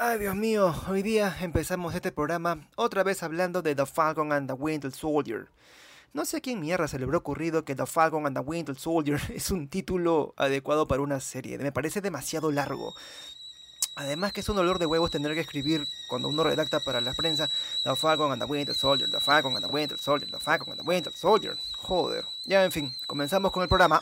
Ay, Dios mío, hoy día empezamos este programa otra vez hablando de The Falcon and the Winter Soldier. No sé a quién mierda se le habrá ocurrido que The Falcon and the Winter Soldier es un título adecuado para una serie. Me parece demasiado largo. Además que es un dolor de huevos tener que escribir cuando uno redacta para la prensa The Falcon and the Winter Soldier, The Falcon and the Winter Soldier, The Falcon and the Winter Soldier. Joder. Ya, en fin, comenzamos con el programa.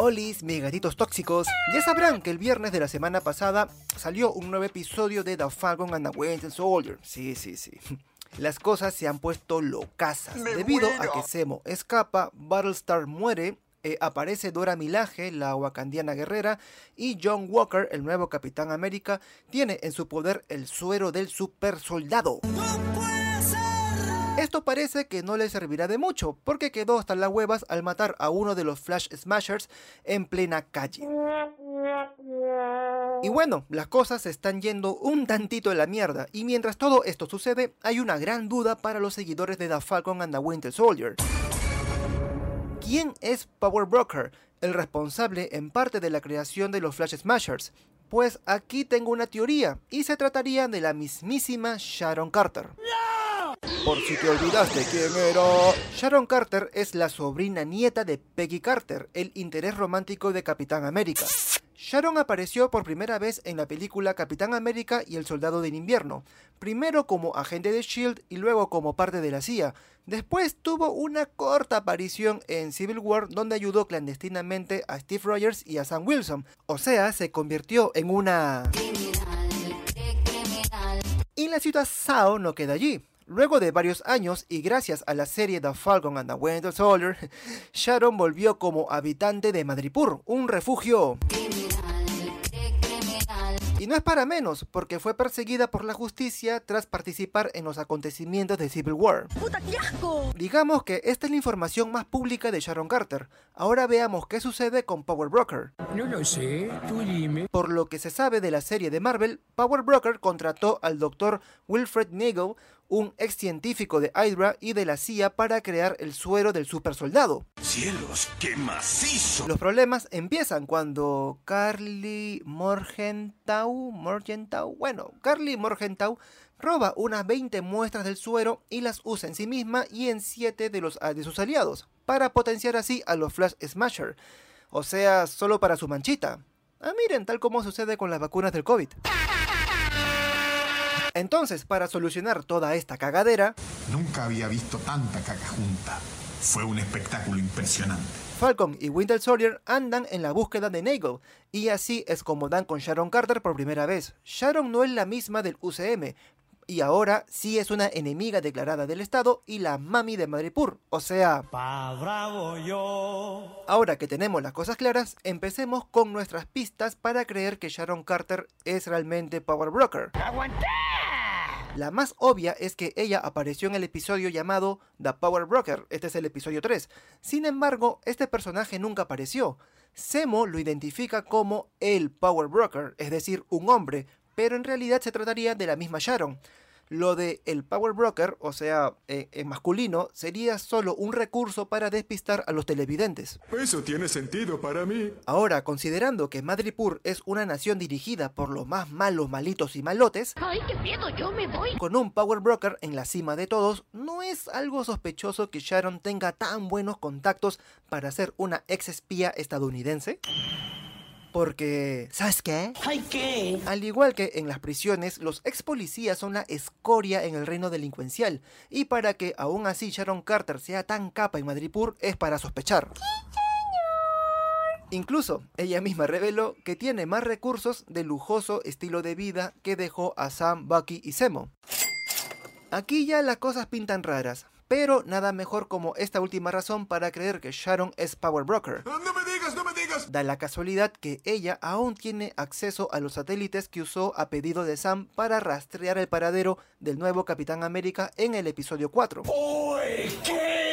Olis, mis gatitos tóxicos, ya sabrán que el viernes de la semana pasada salió un nuevo episodio de The Falcon and the Winter Soldier. Sí, sí, sí. Las cosas se han puesto locasas. Debido a que Zemo escapa, Battlestar muere, eh, aparece Dora Milaje, la wakandiana guerrera, y John Walker, el nuevo Capitán América, tiene en su poder el suero del super soldado. Esto parece que no le servirá de mucho, porque quedó hasta las huevas al matar a uno de los Flash Smashers en plena calle. Y bueno, las cosas se están yendo un tantito de la mierda, y mientras todo esto sucede, hay una gran duda para los seguidores de The Falcon and the Winter Soldier. ¿Quién es Power Broker, el responsable en parte de la creación de los Flash Smashers? Pues aquí tengo una teoría, y se trataría de la mismísima Sharon Carter. Por si te olvidaste quién era. Sharon Carter es la sobrina nieta de Peggy Carter, el interés romántico de Capitán América. Sharon apareció por primera vez en la película Capitán América y el Soldado del Invierno, primero como agente de SHIELD y luego como parte de la CIA. Después tuvo una corta aparición en Civil War donde ayudó clandestinamente a Steve Rogers y a Sam Wilson, o sea, se convirtió en una... Y la ciudad Sao no queda allí. Luego de varios años y gracias a la serie The Falcon and the Winter Soldier, Sharon volvió como habitante de Madripur, un refugio y no es para menos, porque fue perseguida por la justicia tras participar en los acontecimientos de Civil War. ¡Puta, qué asco! Digamos que esta es la información más pública de Sharon Carter. Ahora veamos qué sucede con Power Broker. No lo sé, tú dime. Por lo que se sabe de la serie de Marvel, Power Broker contrató al doctor Wilfred Nagel, un ex científico de Hydra y de la CIA para crear el suero del super soldado. ¡Cielos, qué macizo! Los problemas empiezan cuando Carly Morgenthau, Morgenthau, bueno, Carly Morgenthau roba unas 20 muestras del suero y las usa en sí misma y en 7 de, los, de sus aliados, para potenciar así a los Flash Smasher, o sea, solo para su manchita. Ah, miren, tal como sucede con las vacunas del COVID. Entonces, para solucionar toda esta cagadera, nunca había visto tanta caca junta. Fue un espectáculo impresionante. Falcon y Winter Soldier andan en la búsqueda de Nagel, y así es como dan con Sharon Carter por primera vez. Sharon no es la misma del UCM, y ahora sí es una enemiga declarada del Estado y la mami de Madripur, o sea... Pa bravo yo. Ahora que tenemos las cosas claras, empecemos con nuestras pistas para creer que Sharon Carter es realmente Power Broker. ¡Aguanté! La más obvia es que ella apareció en el episodio llamado The Power Broker, este es el episodio 3. Sin embargo, este personaje nunca apareció. Semo lo identifica como el Power Broker, es decir, un hombre, pero en realidad se trataría de la misma Sharon. Lo de el Power Broker, o sea, eh, en masculino, sería solo un recurso para despistar a los televidentes. Eso tiene sentido para mí. Ahora, considerando que Madripur es una nación dirigida por los más malos, malitos y malotes, ¡Ay, qué miedo! ¡Yo me voy! Con un Power Broker en la cima de todos, no es algo sospechoso que Sharon tenga tan buenos contactos para ser una ex espía estadounidense. Porque, ¿sabes qué? ¿Ay qué? Al igual que en las prisiones, los ex policías son la escoria en el reino delincuencial. Y para que aún así Sharon Carter sea tan capa en Madripur es para sospechar. Incluso, ella misma reveló que tiene más recursos de lujoso estilo de vida que dejó a Sam, Bucky y Zemo. Aquí ya las cosas pintan raras, pero nada mejor como esta última razón para creer que Sharon es Power Broker. Da la casualidad que ella aún tiene acceso a los satélites que usó a pedido de Sam para rastrear el paradero del nuevo Capitán América en el episodio 4. ¡Uy, qué!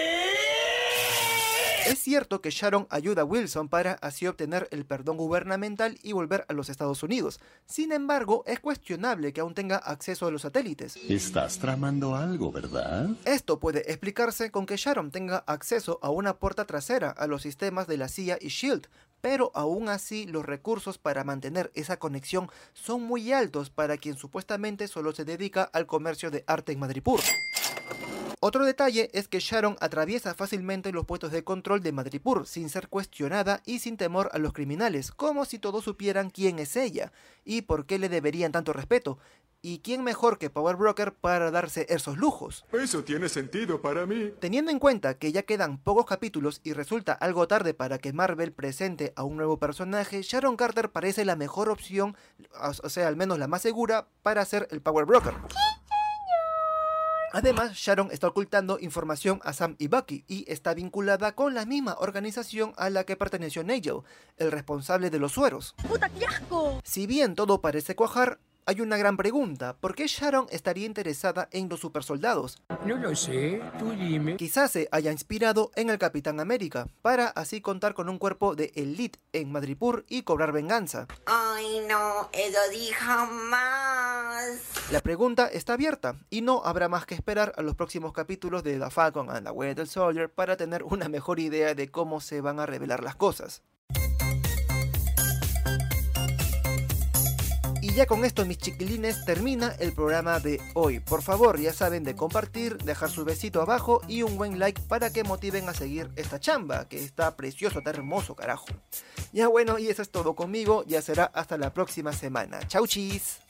Es cierto que Sharon ayuda a Wilson para así obtener el perdón gubernamental y volver a los Estados Unidos. Sin embargo, es cuestionable que aún tenga acceso a los satélites. Estás tramando algo, ¿verdad? Esto puede explicarse con que Sharon tenga acceso a una puerta trasera a los sistemas de la CIA y SHIELD, pero aún así los recursos para mantener esa conexión son muy altos para quien supuestamente solo se dedica al comercio de arte en Madripur. Otro detalle es que Sharon atraviesa fácilmente los puestos de control de Madripur sin ser cuestionada y sin temor a los criminales, como si todos supieran quién es ella y por qué le deberían tanto respeto. ¿Y quién mejor que Power Broker para darse esos lujos? Eso tiene sentido para mí. Teniendo en cuenta que ya quedan pocos capítulos y resulta algo tarde para que Marvel presente a un nuevo personaje, Sharon Carter parece la mejor opción, o sea, al menos la más segura, para ser el Power Broker. Además, Sharon está ocultando información a Sam y Bucky y está vinculada con la misma organización a la que perteneció Nigel, el responsable de los sueros. ¡Puta, qué asco! Si bien todo parece cuajar, hay una gran pregunta. ¿Por qué Sharon estaría interesada en los supersoldados? No lo sé, tú dime. Quizás se haya inspirado en el Capitán América, para así contar con un cuerpo de elite en Madripur y cobrar venganza. Ay, no, eso dijo más. La pregunta está abierta y no habrá más que esperar a los próximos capítulos de The Falcon and the Winter Soldier para tener una mejor idea de cómo se van a revelar las cosas. Y ya con esto, mis chiquilines, termina el programa de hoy. Por favor, ya saben de compartir, dejar su besito abajo y un buen like para que motiven a seguir esta chamba, que está precioso, está hermoso, carajo. Ya bueno, y eso es todo conmigo, ya será hasta la próxima semana. Chau chis.